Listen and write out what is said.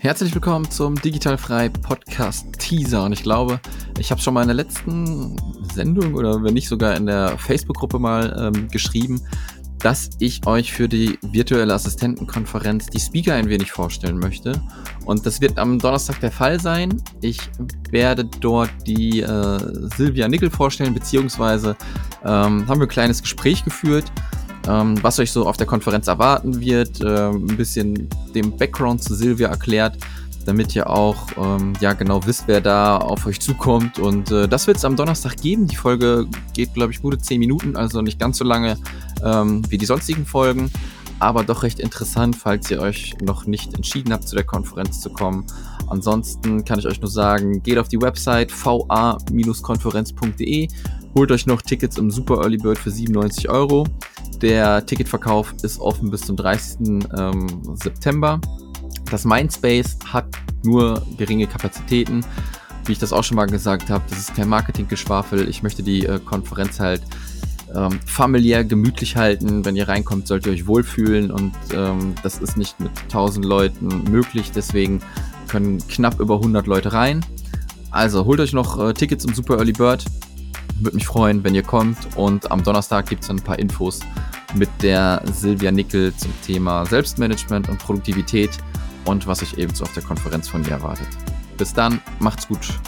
Herzlich willkommen zum Digitalfrei Podcast Teaser. Und ich glaube, ich habe schon mal in der letzten Sendung oder wenn nicht sogar in der Facebook-Gruppe mal ähm, geschrieben, dass ich euch für die virtuelle Assistentenkonferenz die Speaker ein wenig vorstellen möchte. Und das wird am Donnerstag der Fall sein. Ich werde dort die äh, Silvia Nickel vorstellen, beziehungsweise ähm, haben wir ein kleines Gespräch geführt ähm, was euch so auf der Konferenz erwarten wird, äh, ein bisschen den Background zu Silvia erklärt, damit ihr auch ähm, ja genau wisst, wer da auf euch zukommt. Und äh, das wird es am Donnerstag geben. Die Folge geht, glaube ich, gute 10 Minuten, also nicht ganz so lange ähm, wie die sonstigen Folgen. Aber doch recht interessant, falls ihr euch noch nicht entschieden habt, zu der Konferenz zu kommen. Ansonsten kann ich euch nur sagen, geht auf die Website va-konferenz.de, holt euch noch Tickets im Super Early Bird für 97 Euro. Der Ticketverkauf ist offen bis zum 30. Ähm, September. Das Mindspace hat nur geringe Kapazitäten. Wie ich das auch schon mal gesagt habe, das ist kein Marketinggeschwafel. Ich möchte die äh, Konferenz halt ähm, familiär gemütlich halten. Wenn ihr reinkommt, sollt ihr euch wohlfühlen und ähm, das ist nicht mit 1000 Leuten möglich. Deswegen können knapp über 100 Leute rein. Also holt euch noch äh, Tickets im Super Early Bird. Würde mich freuen, wenn ihr kommt. Und am Donnerstag gibt es ein paar Infos mit der Silvia Nickel zum Thema Selbstmanagement und Produktivität und was euch ebenso auf der Konferenz von ihr erwartet. Bis dann, macht's gut.